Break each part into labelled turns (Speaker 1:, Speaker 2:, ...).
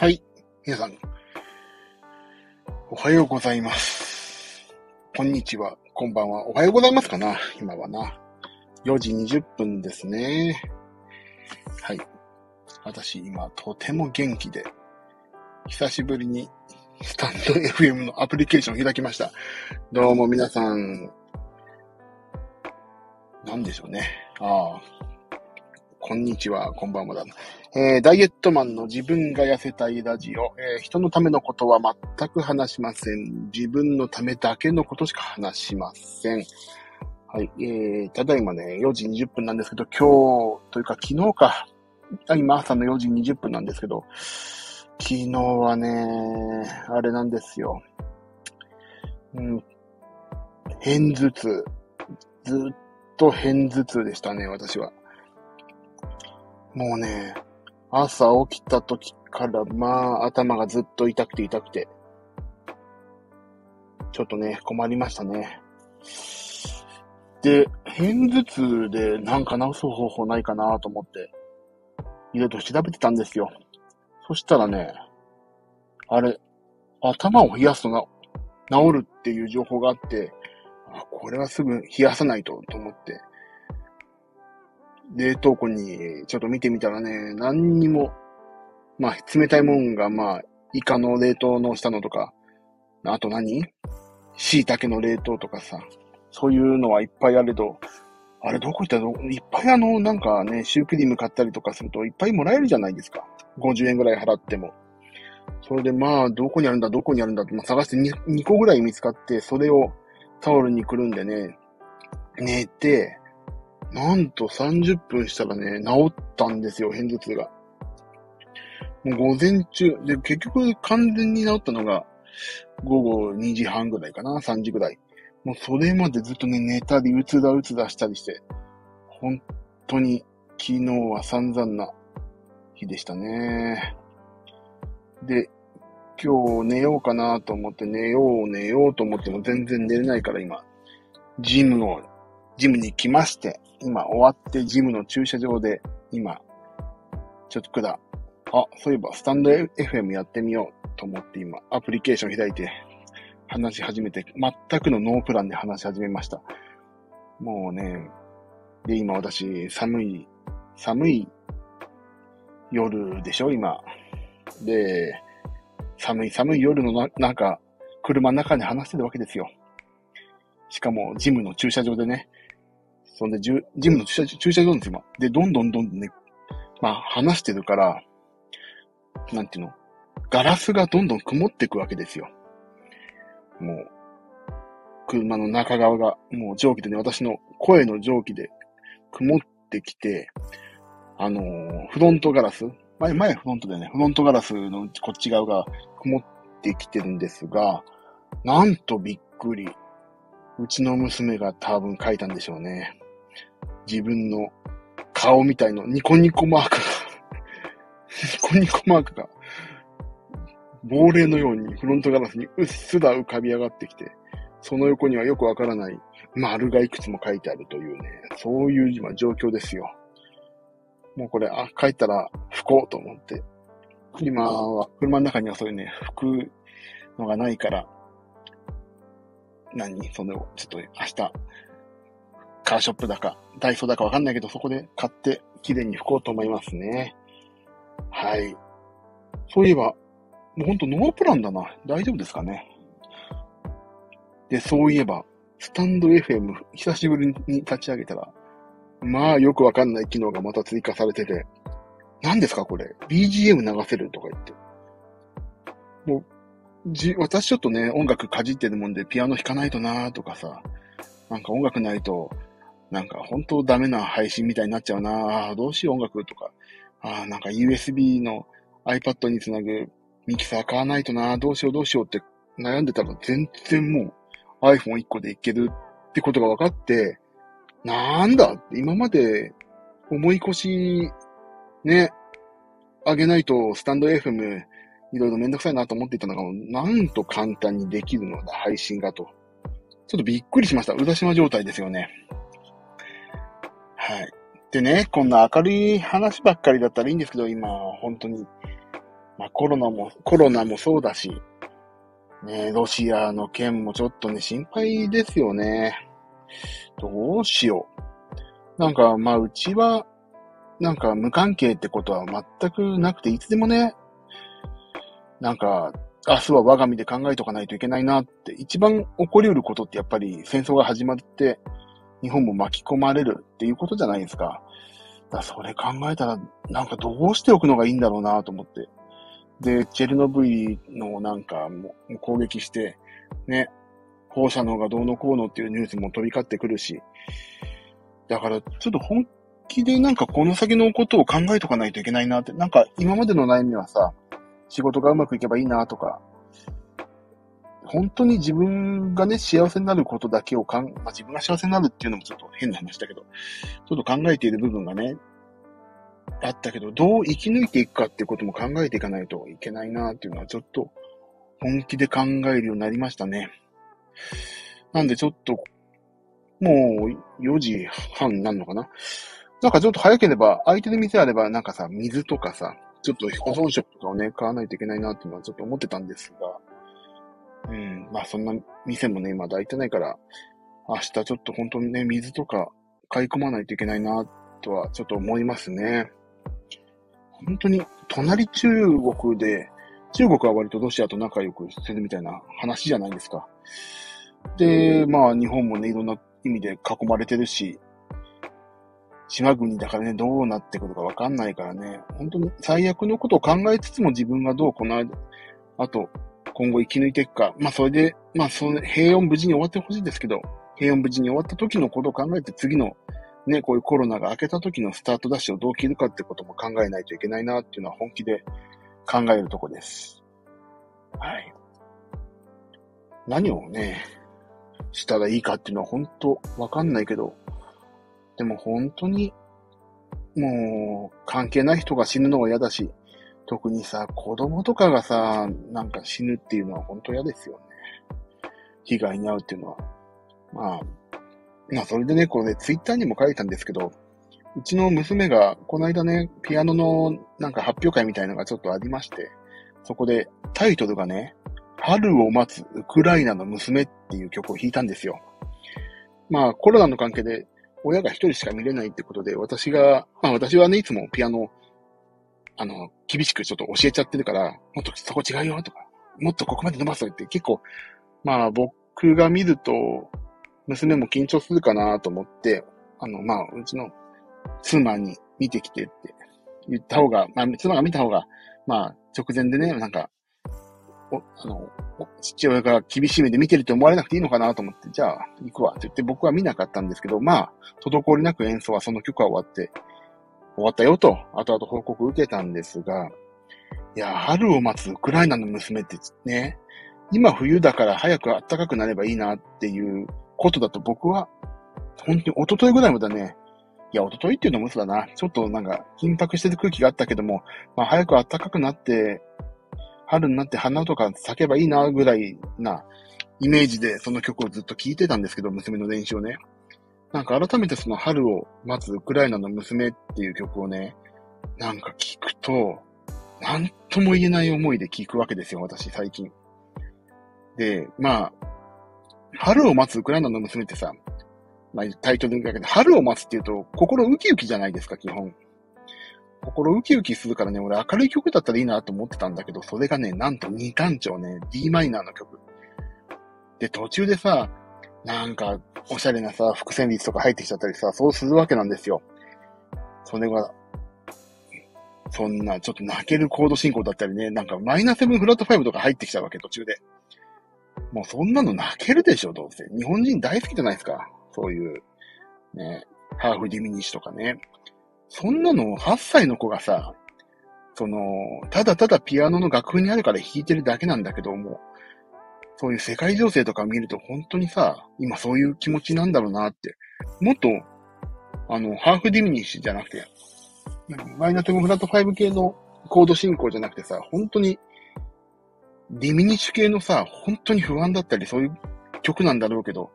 Speaker 1: はい。皆さん、おはようございます。こんにちは、こんばんは。おはようございますかな今はな。4時20分ですね。はい。私、今、とても元気で、久しぶりに、スタンド FM のアプリケーションを開きました。どうも皆さん、なんでしょうね。ああ。こんにちは、こんばんはだな。えーダイエットマンの自分が痩せたいラジオ、えー人のためのことは全く話しません。自分のためだけのことしか話しません。はい、えー、ただいまね、4時20分なんですけど、今日、というか昨日か。今朝の4時20分なんですけど、昨日はね、あれなんですよ。うん、偏頭痛。ずっと偏頭痛でしたね、私は。もうね、朝起きた時から、まあ、頭がずっと痛くて痛くて。ちょっとね、困りましたね。で、偏頭痛でなんか治す方法ないかなと思って、いろいろ調べてたんですよ。そしたらね、あれ、頭を冷やすとな治るっていう情報があって、あこれはすぐ冷やさないとと思って、冷凍庫にちょっと見てみたらね、何にも、まあ、冷たいもんが、まあ、イカの冷凍のしたのとか、あと何？椎茸の冷凍とかさ、そういうのはいっぱいあれど、あれどこ行った？らどいっぱいあの、なんかね、シュークリーム買ったりとかするといっぱいもらえるじゃないですか。50円ぐらい払っても。それでまあ、どこにあるんだ、どこにあるんだ？って、まあ、探して 2, 2個ぐらい見つかって、それをタオルにくるんでね、寝て、なんと30分したらね、治ったんですよ、偏頭痛が。もう午前中、で、結局完全に治ったのが、午後2時半ぐらいかな、3時ぐらい。もうそれまでずっとね、寝たり、うつだうつだしたりして、本当に昨日は散々な日でしたね。で、今日寝ようかなと思って寝よう寝ようと思っても全然寝れないから今、ジムを、ジムに来まして、今終わってジムの駐車場で今、ちょっとくだ、あ、そういえばスタンド FM やってみようと思って今、アプリケーション開いて話し始めて、全くのノープランで話し始めました。もうね、で、今私、寒い、寒い夜でしょ、今。で、寒い寒い夜のな、なんか、車の中で話してるわけですよ。しかも、ジムの駐車場でね。そんで、ジュジムの駐車駐車場なんですよ、で、どんどんどんどんね、まあ、話してるから、なんていうのガラスがどんどん曇っていくわけですよ。もう、車の中側が、もう蒸気でね、私の声の蒸気で曇ってきて、あのーフロントガラス前、前フロントでね、フロントガラスのこっち側が曇ってきてるんですが、なんとびっくり。うちの娘が多分書いたんでしょうね。自分の顔みたいのニコニコマークが、ニコニコマークが、亡霊のようにフロントガラスにうっすら浮かび上がってきて、その横にはよくわからない丸がいくつも書いてあるというね、そういう今状況ですよ。もうこれ、あ、書いたら拭こうと思って。今は、車の中にはそういうね、拭くのがないから、何？それを、ちょっと明日、カーショップだか、ダイソーだかわかんないけど、そこで買って、綺麗に拭こうと思いますね。はい。そういえば、もうほんとノープランだな。大丈夫ですかね。で、そういえば、スタンド FM 久しぶりに立ち上げたら、まあよくわかんない機能がまた追加されてて、何ですかこれ ?BGM 流せるとか言って。もう、じ、私ちょっとね、音楽かじってるもんでピアノ弾かないとなーとかさ、なんか音楽ないと、なんか本当ダメな配信みたいになっちゃうなあーどうしよう音楽とか、ああ、なんか USB の iPad につなぐミキサー買わないとなどうしようどうしようって悩んでたら全然もう iPhone1 個でいけるってことが分かって、なんだって今まで思い越し、ね、上げないとスタンド FM いろいろめんどくさいなと思っていたのが、なんと簡単にできるのだ、配信がと。ちょっとびっくりしました。うだしま状態ですよね。はい。でね、こんな明るい話ばっかりだったらいいんですけど、今、本当に、まあコロナも、コロナもそうだし、ね、ロシアの件もちょっとね、心配ですよね。どうしよう。なんか、まあ、うちは、なんか無関係ってことは全くなくて、いつでもね、なんか、明日は我が身で考えとかないといけないなって、一番起こり得ることってやっぱり戦争が始まって、日本も巻き込まれるっていうことじゃないですか。だそれ考えたら、なんかどうしておくのがいいんだろうなと思って。で、チェルノブイのなんかも攻撃して、ね、放射能がどうのこうのっていうニュースも飛び交ってくるし、だからちょっと本気でなんかこの先のことを考えとかないといけないなって、なんか今までの悩みはさ、仕事がうまくいけばいいなとか、本当に自分がね、幸せになることだけをかん、まあ、自分が幸せになるっていうのもちょっと変な話だけど、ちょっと考えている部分がね、あったけど、どう生き抜いていくかっていうことも考えていかないといけないなっていうのはちょっと本気で考えるようになりましたね。なんでちょっと、もう4時半になるのかな？なんかちょっと早ければ、空いてる店あれば、なんかさ、水とかさ、ちょっと保存食とかをね、買わないといけないなっていうのはちょっと思ってたんですが、うん、まあそんな店もね、まだ開いてないから、明日ちょっと本当にね、水とか買い込まないといけないな、とはちょっと思いますね。本当に、隣中国で、中国は割とロシアと仲良くしてるみたいな話じゃないですか。で、まあ日本もね、いろんな意味で囲まれてるし、島国だからね、どうなってくるかわかんないからね、本当に最悪のことを考えつつも自分がどうこの間、あと、今後生き抜いていくか。まあそれで、まあその平穏無事に終わってほしいですけど、平穏無事に終わった時のことを考えて次のね、こういうコロナが明けた時のスタートダッシュをどう切るかってことも考えないといけないなっていうのは本気で考えるとこです。はい。何をね、したらいいかっていうのは本当わかんないけど、でも本当に、もう、関係ない人が死ぬのは嫌だし、特にさ、子供とかがさ、なんか死ぬっていうのは本当嫌ですよね。被害に遭うっていうのは。まあ、まあそれでね、これね、ツイッターにも書いたんですけど、うちの娘が、この間ね、ピアノのなんか発表会みたいのがちょっとありまして、そこでタイトルがね、春を待つウクライナの娘っていう曲を弾いたんですよ。まあコロナの関係で親が一人しか見れないってことで、私が、まあ私はね、いつもピアノ、あの、厳しくちょっと教えちゃってるから、もっとそこ違うよとか、もっとここまで伸ばすって結構、まあ僕が見ると、娘も緊張するかなと思って、あの、まあ、うちの妻に見てきてって言った方が、まあ、妻が見た方が、まあ、直前でね、なんか、お、あの、父親が厳しい目で見てると思われなくていいのかなと思って、じゃあ、行くわって言って僕は見なかったんですけど、まあ、滞りなく演奏はその曲は終わって、終わったよと、後々報告受けたんですが、いや、春を待つウクライナの娘ってね、今冬だから早く暖かくなればいいなっていうことだと僕は、本当に一昨日ぐらいまでね、いや、一昨日っていうのも嘘だな。ちょっとなんか、緊迫してる空気があったけども、まあ早く暖かくなって、春になって花とか咲けばいいなぐらいなイメージでその曲をずっと聴いてたんですけど、娘の練習をね。なんか改めてその春を待つウクライナの娘っていう曲をね、なんか聴くと、なんとも言えない思いで聴くわけですよ、私最近。で、まあ、春を待つウクライナの娘ってさ、まあタイトルだけど、春を待つって言うと心ウキウキじゃないですか、基本。心ウキウキするからね、俺明るい曲だったらいいなと思ってたんだけど、それがね、なんと二単調ね、d マイナーの曲。で、途中でさ、なんか、おしゃれなさ、伏線率とか入ってきちゃったりさ、そうするわけなんですよ。それが、そんな、ちょっと泣けるコード進行だったりね、なんかマイナーセブンフラットファイブとか入ってきちゃうわけ、途中で。もうそんなの泣けるでしょ、どうせ。日本人大好きじゃないですか。そういう、ね、ハーフディミニッシュとかね。そんなの8歳の子がさ、その、ただただピアノの楽譜にあるから弾いてるだけなんだけども、そういう世界情勢とか見ると本当にさ、今そういう気持ちなんだろうなって。もっと、あの、ハーフディミニッシュじゃなくて、マイナーセブンフラット5系のコード進行じゃなくてさ、本当に、ディミニッシュ系のさ、本当に不安だったり、そういう曲なんだろうけど、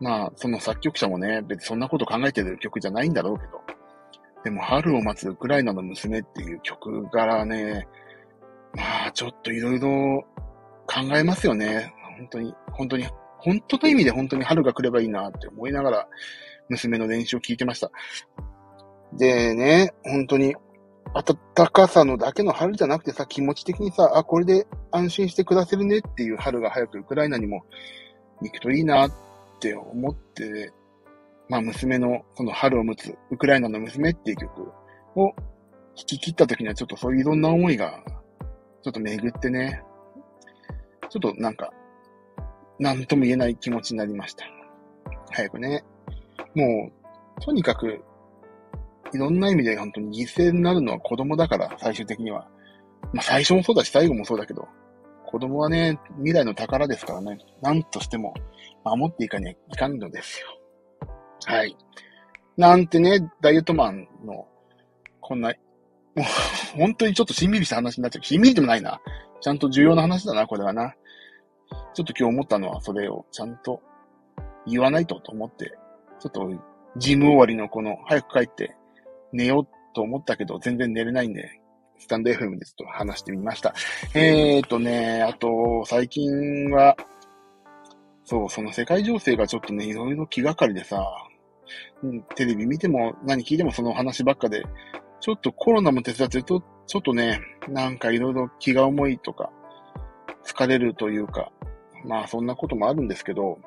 Speaker 1: まあ、その作曲者もね、別にそんなこと考えてる曲じゃないんだろうけど、でも、春を待つウクライナの娘っていう曲柄ね、まあ、ちょっといろいろ考えますよね。本当に、本当に、本当の意味で本当に春が来ればいいなって思いながら、娘の練習を聞いてました。でね、本当に、暖かさのだけの春じゃなくてさ、気持ち的にさ、あ、これで安心して暮らせるねっていう春が早くウクライナにも行くといいなって思って、まあ娘のその春を持つウクライナの娘っていう曲を弾き切った時にはちょっとそういういろんな思いがちょっと巡ってね、ちょっとなんか、なんとも言えない気持ちになりました。早くね。もう、とにかく、いろんな意味で本当に犠牲になるのは子供だから、最終的には。まあ最初もそうだし、最後もそうだけど、子供はね、未来の宝ですからね、なんとしても守っていかにはいかんのですよ。はい。なんてね、ダイエットマンの、こんなもう、本当にちょっとしんみりした話になっちゃう。しんみりでもないな。ちゃんと重要な話だな、これはな。ちょっと今日思ったのは、それをちゃんと言わないとと思って、ちょっと、ジム終わりのこの、早く帰って寝ようと思ったけど、全然寝れないんで、スタンド FM でちょっと話してみました。えーとね、あと、最近は、そう、その世界情勢がちょっとね、いろいろ気がかりでさ、テレビ見ても何聞いてもその話ばっかで、ちょっとコロナも手伝ってると、ちょっとね、なんかいろいろ気が重いとか、疲れるというか、まあそんなこともあるんですけど、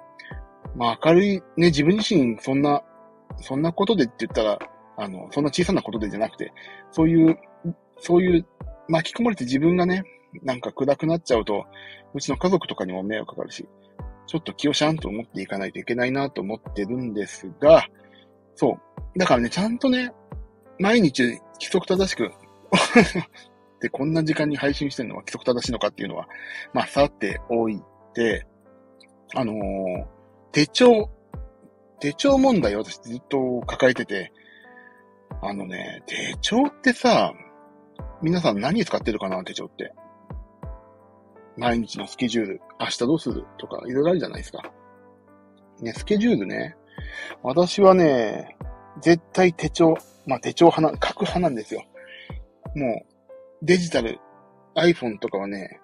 Speaker 1: まあ明るい、ね、自分自身そんな、そんなことでって言ったら、あの、そんな小さなことでじゃなくて、そういう、そういう巻き込まれて自分がね、なんか暗くなっちゃうと、うちの家族とかにも迷惑かかるし、ちょっと気をシャンと思っていかないといけないなと思ってるんですが、そう。だからね、ちゃんとね、毎日規則正しく で、こんな時間に配信してるのは規則正しいのかっていうのは、まあ、さておいて、あのー、手帳、手帳問題を私ずっと抱えてて、あのね、手帳ってさ、皆さん何使ってるかな、手帳って。毎日のスケジュール、明日どうするとか、いろいろあるじゃないですか。ね、スケジュールね。私はね、絶対手帳、まあ手帳派な、書く派なんですよ。もう、デジタル、iPhone とかはね、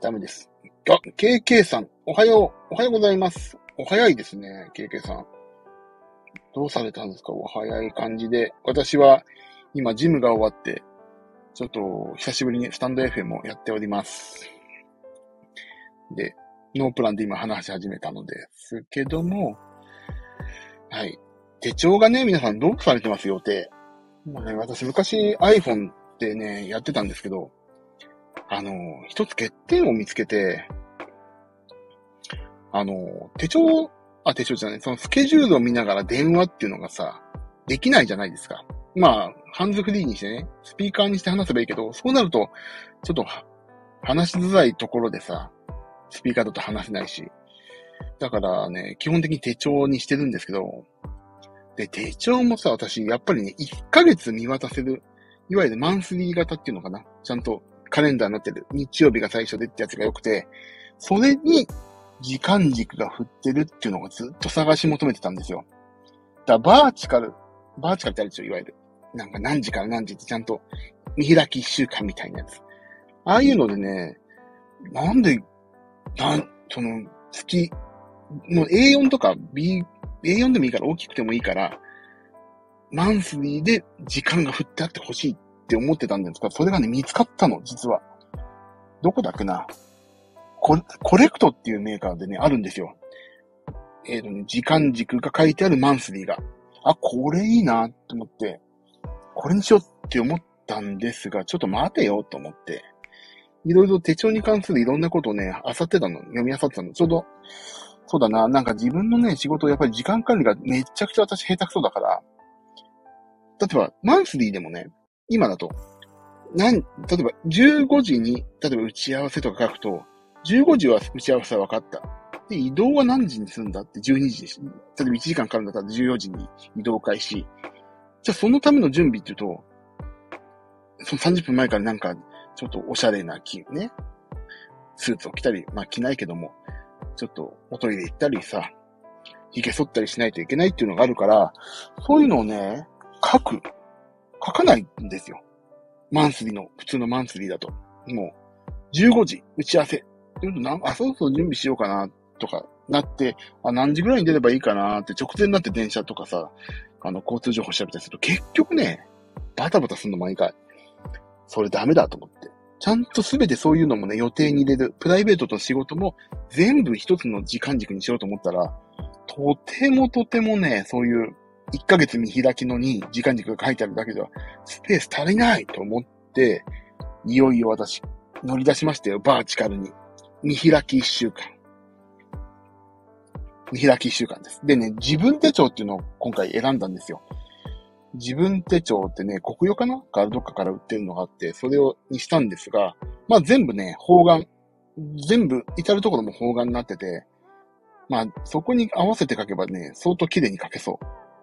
Speaker 1: ダメです。あ、KK さん、おはよう、おはようございます。お早いですね、KK さん。どうされたんですか？お早い感じで。私は、今、ジムが終わって、ちょっと、久しぶりにスタンド FM をやっております。で、ノープランで今話し始めたのですけども、はい。手帳がね、皆さんどうされてます？予定。もうね、私昔 iPhone ってね、やってたんですけど、あの、一つ欠点を見つけて、あの、手帳、あ、手帳じゃない、そのスケジュールを見ながら電話っていうのがさ、できないじゃないですか。まあ、ハンズフリーにしてね、スピーカーにして話せばいいけど、そうなると、ちょっと、話しづらいところでさ、スピーカーだと話せないし。だからね、基本的に手帳にしてるんですけど、で、手帳もさ、私、やっぱりね、1ヶ月見渡せる、いわゆるマンスリー型っていうのかな。ちゃんとカレンダーになってる。日曜日が最初でってやつが良くて、それに時間軸が振ってるっていうのをずっと探し求めてたんですよ。だからバーチカル、バーチカルってあるでしょ、いわゆる。なんか何時から何時ってちゃんと見開き一週間みたいなやつ。ああいうのでね、なんで、なん、その、月、もう A4 とか B、A4 でもいいから大きくてもいいから、マンスリーで時間が振ってあってほしいって思ってたんですが、それがね、見つかったの、実は。どこだっけな？ココレクトっていうメーカーでね、あるんですよ。えっ、ー、とね、時間軸が書いてあるマンスリーが。あ、これいいなと思って、これにしようって思ったんですが、ちょっと待てよと思って、いろいろ手帳に関するいろんなことをね、あさってたの、読みあさってたの。ちょうど、そうだな、なんか自分のね、仕事、やっぱり時間管理がめちゃくちゃ私下手くそだから、例えば、マンスリーでもね、今だと、なん、例えば、15時に、例えば打ち合わせとか書くと、15時は打ち合わせは分かった。で、移動は何時にするんだって12時です。例えば1時間かかるんだったら14時に移動開始。じゃあそのための準備って言うと、その30分前からなんか、ちょっとおしゃれな着、ね、スーツを着たり、まあ着ないけども、ちょっとおトイレ行ったりさ、髭剃ったりしないといけないっていうのがあるから、そういうのをね、書く。書かないんですよ。マンスリーの、普通のマンスリーだと。もう、15時、打ち合わせ。なんあ、そうそう準備しようかな、とか、なって、あ、何時ぐらいに出ればいいかなって、直前になって電車とかさ、あの、交通情報調べたりすると、結局ね、バタバタするの毎回。それダメだと思って。ちゃんとすべてそういうのもね、予定に入れる。プライベートと仕事も全部一つの時間軸にしようと思ったら、とてもとてもね、そういう1ヶ月見開きのに時間軸が書いてあるだけでは、スペース足りないと思って、いよいよ私、乗り出しましたよ、バーチカルに。見開き1週間。見開き1週間です。でね、自分手帳っていうのを今回選んだんですよ。自分手帳ってね、国用かな？かどっかから売ってるのがあって、それを、にしたんですが、まあ全部ね、方眼。全部、至るところも方眼になってて、まあそこに合わせて書けばね、相当綺麗に書けそ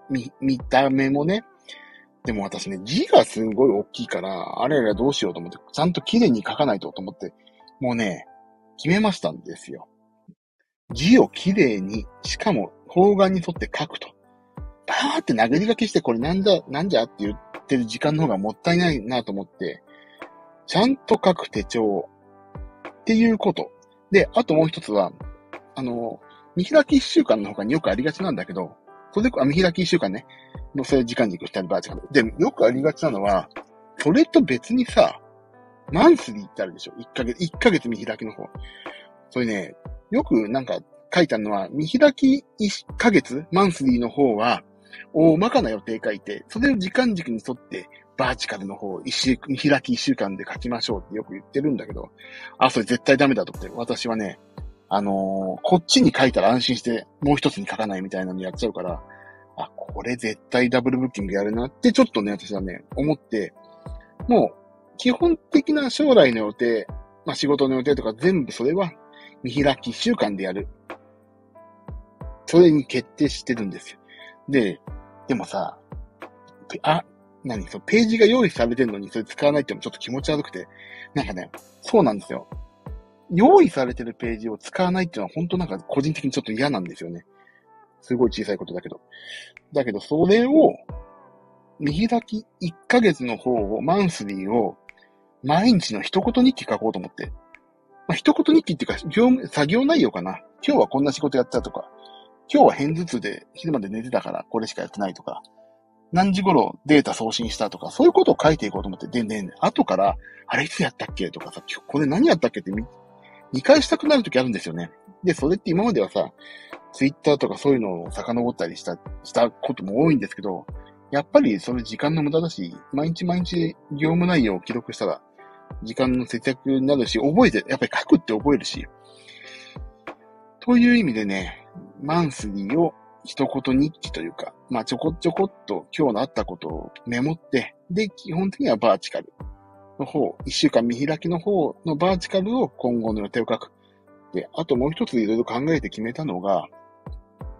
Speaker 1: う。見、見た目もね。でも私ね、字がすごい大きいから、あれあれどうしようと思って、ちゃんと綺麗に書かないとと思って、もうね、決めましたんですよ。字を綺麗に、しかも方眼に沿って書くと。バーって殴り書きしてこれなんだ、なんじゃって言ってる時間の方がもったいないなと思って、ちゃんと書く手帳っていうこと。で、あともう一つは、あの、見開き一週間の他によくありがちなんだけど、それで、あ、見開き一週間ね、のそれ時間軸したりバーチカル。で、よくありがちなのは、それと別にさ、マンスリーってあるでしょ？一ヶ月、一ヶ月見開きの方。それね、よくなんか書いたのは、見開き一ヶ月、マンスリーの方は、大まかな予定書いて、それを時間軸に沿って、バーチカルの方、一週、見開き一週間で書きましょうってよく言ってるんだけど、あ、それ絶対ダメだと思って、私はね、あのー、こっちに書いたら安心して、もう一つに書かないみたいなのやっちゃうから、あ、これ絶対ダブルブッキングやるなってちょっとね、私はね、思って、もう、基本的な将来の予定、まあ仕事の予定とか全部それは見開き一週間でやる。それに決定してるんですよ。で、でもさ、あ、何そのページが用意されてるのにそれ使わないってもちょっと気持ち悪くて、なんかね、そうなんですよ。用意されてるページを使わないっていうのは本当なんか個人的にちょっと嫌なんですよね。すごい小さいことだけど。だけど、それを、見開き1ヶ月の方を、マンスリーを、毎日の一言日記書こうと思って。まあ、一言日記っていうか、業務、作業内容かな。今日はこんな仕事やったとか、今日は偏頭痛で昼まで寝てたからこれしかやってないとか、何時頃データ送信したとか、そういうことを書いていこうと思って、で、ね、後から、あれいつやったっけとかさ、今日これ何やったっけって見、見返したくなるときあるんですよね。で、それって今まではさ、ツイッターとかそういうのを遡ったりした、したことも多いんですけど、やっぱりそれ時間の無駄だし、毎日毎日業務内容を記録したら、時間の節約になるし、覚えて、やっぱり書くって覚えるし。という意味でね、マンスリーを一言日記というか、まあちょこちょこっと今日のあったことをメモって、で、基本的にはバーチカルの方、一週間見開きの方のバーチカルを今後の予定を書く。で、あともう一ついろいろ考えて決めたのが、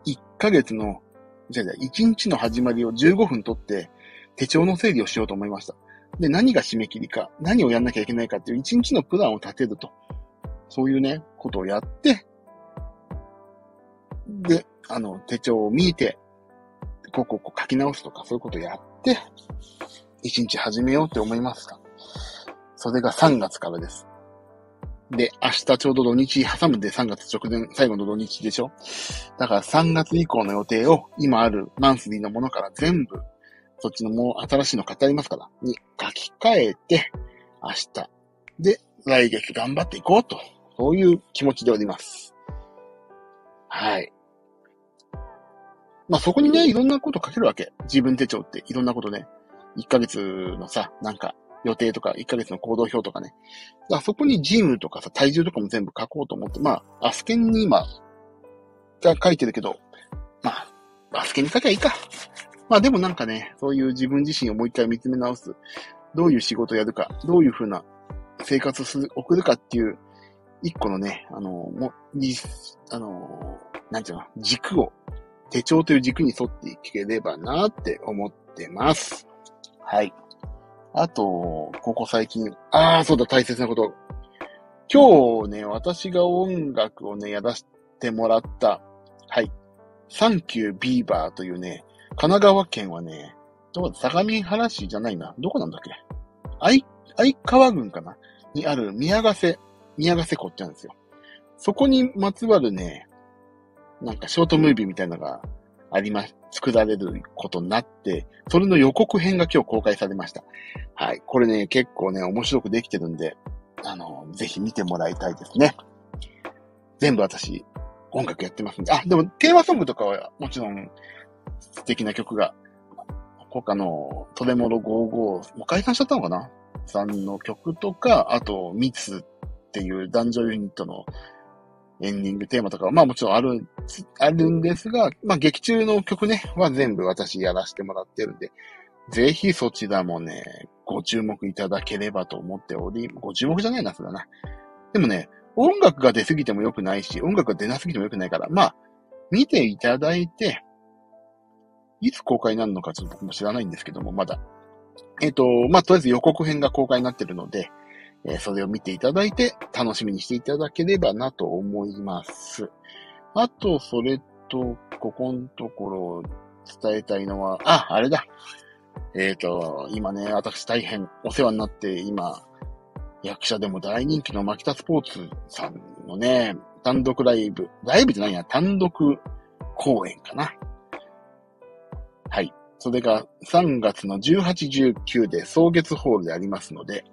Speaker 1: 1ヶ月の、じゃじゃあ1日の始まりを15分取って手帳の整理をしようと思いました。で、何が締め切りか、何をやんなきゃいけないかっていう1日のプランを立てると。そういうね、ことをやって、で、あの、手帳を見て、こうこうこう書き直すとか、そういうことをやって、1日始めようって思いますか。それが3月からです。で、明日ちょうど土日挟むで3月直前、最後の土日でしょだから3月以降の予定を今あるマンスリーのものから全部、そっちのもう新しいの買ってありますから、に書き換えて、明日で来月頑張っていこうと、そういう気持ちでおります。はい。まあそこにね、いろんなこと書けるわけ。自分手帳っていろんなことね。1ヶ月のさ、なんか、予定とか、1ヶ月の行動表とかね。あそこにジムとかさ、体重とかも全部書こうと思って、まあ、アスケンに今、が書いてるけど、まあ、アスケンに書きゃいいか。まあでもなんかね、そういう自分自身をもう一回見つめ直す。どういう仕事をやるか、どういうふうな生活をする、送るかっていう、一個のね、あの、も、に、あの、なんていうの、軸を、手帳という軸に沿っていければなって思ってます。はい。あと、ここ最近、ああ、そうだ、大切なこと。今日ね、私が音楽をね、やらせてもらった、はい。サンキュービーバーというね、神奈川県はね、どこだ、相模原市じゃないな。どこなんだっけ？愛、愛川郡かな？にある宮ヶ瀬、宮ヶ瀬湖ってあるんですよ。そこにまつわるね、なんかショートムービーみたいなのがありま、作られることになって、それの予告編が今日公開されました。はい。これね、結構ね、面白くできてるんで、あの、ぜひ見てもらいたいですね。全部私、音楽やってますんで。あ、でもテーマソングとかはもちろん素敵な曲が、他のトレモロ55、もう解散しちゃったのかな？さんの曲とか、あと、ミツっていう男女ユニットのエンディングテーマとかは、まあもちろんある、あるんですが、まあ劇中の曲ね、は全部私やらせてもらってるんで、ぜひそちらもね、ご注目いただければと思っており、ご注目じゃないな、それな。でもね、音楽が出すぎても良くないし、音楽が出なすぎても良くないから、まあ、見ていただいて、いつ公開になるのかちょっと僕も知らないんですけども、まだ。えっ、ー、と、まあ、とりあえず予告編が公開になってるので、えー、それを見ていただいて、楽しみにしていただければなと思います。あと、それと、ここのところ伝えたいのは、あ、あれだ。えっ、ー、と、今ね、私大変お世話になって、今、役者でも大人気のマキタスポーツさんのね、単独ライブ、ライブじゃないや、単独公演かな。はい。それが3月の18、19で草月ホールでありますので、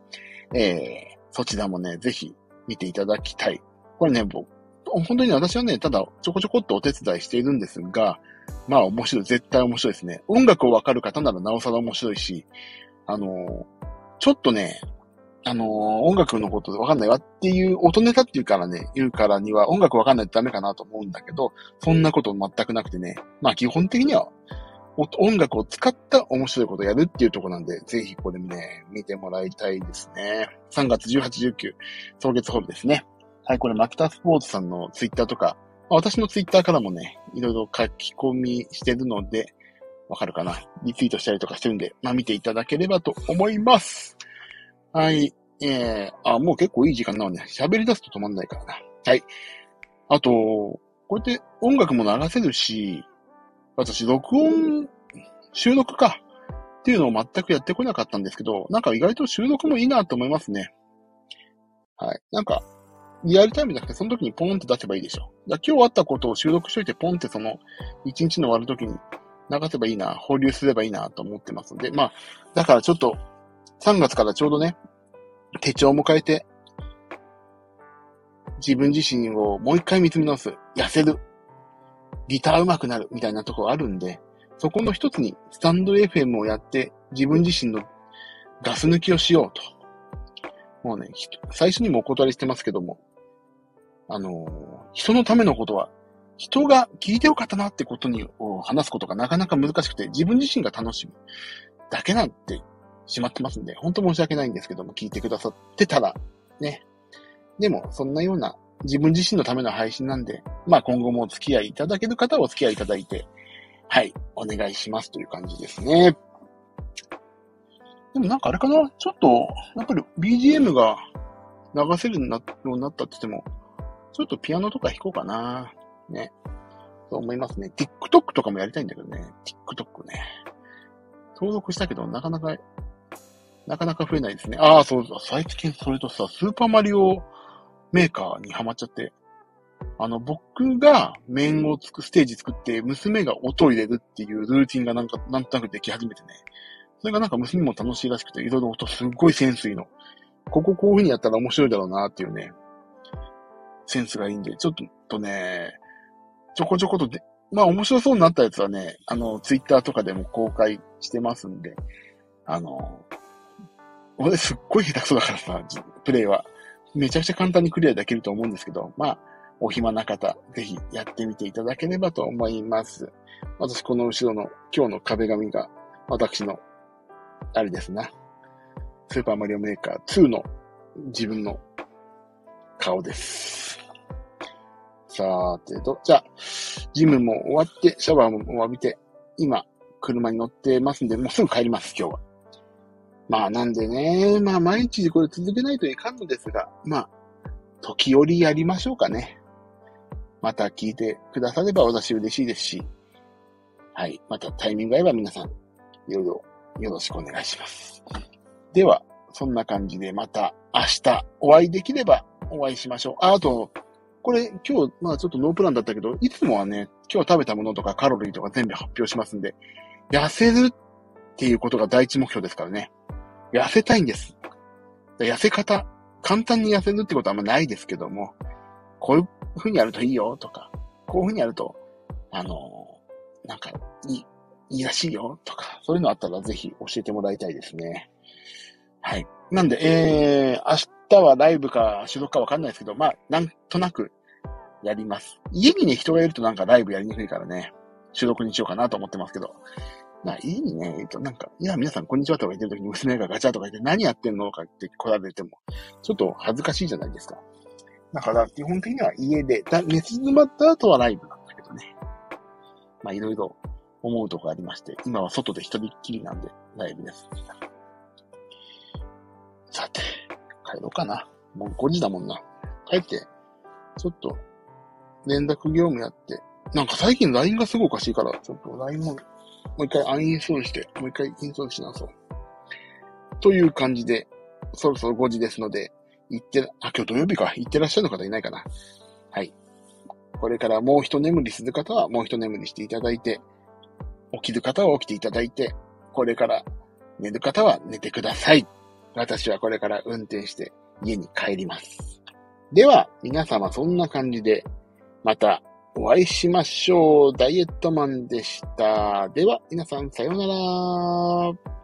Speaker 1: えー、そちらもね、ぜひ見ていただきたい。これね、僕、本当に私はね、ただちょこちょこっとお手伝いしているんですが、まあ面白い、絶対面白いですね。音楽をわかる方ならなおさら面白いし、あのちょっとね、あの音楽のことわかんないわっていう、音ネタっていうからね、言うからには音楽わかんないとダメかなと思うんだけど、そんなこと全くなくてね、まあ基本的には音楽を使った面白いことをやるっていうとこなんで、ぜひここでね、見てもらいたいですね。3月18、19、当月ホールですね。はい、これ、マキタスポーツさんのツイッターとか、私のツイッターからもね、いろいろ書き込みしてるので、わかるかな？リツイートしたりとかしてるんで、まあ見ていただければと思います。はい。えー、あ、もう結構いい時間なのね。喋り出すと止まんないからな。はい。あと、こうやって音楽も流せるし、私、録音、収録か。っていうのを全くやってこなかったんですけど、なんか意外と収録もいいなと思いますね。はい。なんか、リアルタイムじゃなくて、その時にポンって出せばいいでしょ。だ今日あったことを収録しといて、ポンってその、一日の終わる時に流せばいいな、放流すればいいなと思ってますんで、まあ、だからちょっと、3月からちょうどね、手帳も変えて、自分自身をもう一回見つめ直す。痩せる。ギター上手くなるみたいなとこあるんで、そこの一つにスタンド FM をやって自分自身のガス抜きをしようと。もうね、最初にもお断りしてますけども、あのー、人のためのことは、人が聞いてよかったなってことに話すことがなかなか難しくて、自分自身が楽しむだけなんてしまってますんで、本当申し訳ないんですけども、聞いてくださってたら、ね。でも、そんなような自分自身のための配信なんで、まあ今後もお付き合いいただける方はお付き合いいただいて、はい、お願いしますという感じですね。でもなんかあれかな？ちょっと、やっぱり BGM が流せるようになったって言っても、ちょっとピアノとか弾こうかな。ね。そう思いますね。TikTok とかもやりたいんだけどね。TikTok ね。登録したけど、なかなか、なかなか増えないですね。ああ、そうそう。最近それとさ、スーパーマリオメーカーにハマっちゃって、あの、僕が面をつく、ステージ作って、娘が音を入れるっていうルーティンがなんか、なんとなくでき始めてね。それがなんか娘も楽しいらしくて、いろいろ音すっごいセンスいいの。こここういう風にやったら面白いだろうなっていうね、センスがいいんで、ちょっとね、ちょこちょことで、まあ面白そうになったやつはね、あの、ツイッターとかでも公開してますんで、あの、俺すっごい下手くそだからさ、プレイは。めちゃくちゃ簡単にクリアできると思うんですけど、まあ、お暇な方、ぜひやってみていただければと思います。私、この後ろの今日の壁紙が、私の、あれですな。スーパーマリオメーカー2の自分の顔です。さーてと、じゃあ、ジムも終わって、シャワーも浴びて、今、車に乗ってますんで、もうすぐ帰ります、今日は。まあなんでね、まあ毎日これ続けないといかんのですが、まあ、時折やりましょうかね。また聞いてくだされば私嬉しいですし、はい。またタイミング合えば皆さん、いろいろよろしくお願いします。では、そんな感じでまた明日お会いできればお会いしましょう。あ、あと、これ今日、まあちょっとノープランだったけど、いつもはね、今日食べたものとかカロリーとか全部発表しますんで、痩せるっていうことが第一目標ですからね。痩せたいんです。痩せ方、簡単に痩せるってことはあんまないですけども、こういう風にやるといいよとか、こういう風にやると、あのー、なんか、いい、いいらしいよとか、そういうのあったらぜひ教えてもらいたいですね。はい。なんで、えー、明日はライブか収録かわかんないですけど、まあ、なんとなくやります。家にね、人がいるとなんかライブやりにくいからね、収録にしようかなと思ってますけど。まあ、家にね、えっと、なんか、いや、皆さんこんにちはとか言ってる時に娘がガチャとか言って何やってんのかって来られても、ちょっと恥ずかしいじゃないですか。だから、基本的には家で、だ寝静まった後はライブなんだけどね。まあ、いろいろ思うとこありまして、今は外で一人っきりなんで、ライブです。さて、帰ろうかな。もう5時だもんな。帰って、ちょっと、連絡業務やって、なんか最近 LINE がすごいおかしいから、ちょっと LINE も、もう一回アンインストールして、もう一回インストールしなそう。という感じで、そろそろ5時ですので、行って、あ、今日土曜日か。行ってらっしゃる方いないかな。はい。これからもう一眠りする方はもう一眠りしていただいて、起きる方は起きていただいて、これから寝る方は寝てください。私はこれから運転して家に帰ります。では、皆様そんな感じで、またお会いしましょう。ダイエットマンでした。では、皆さんさようなら。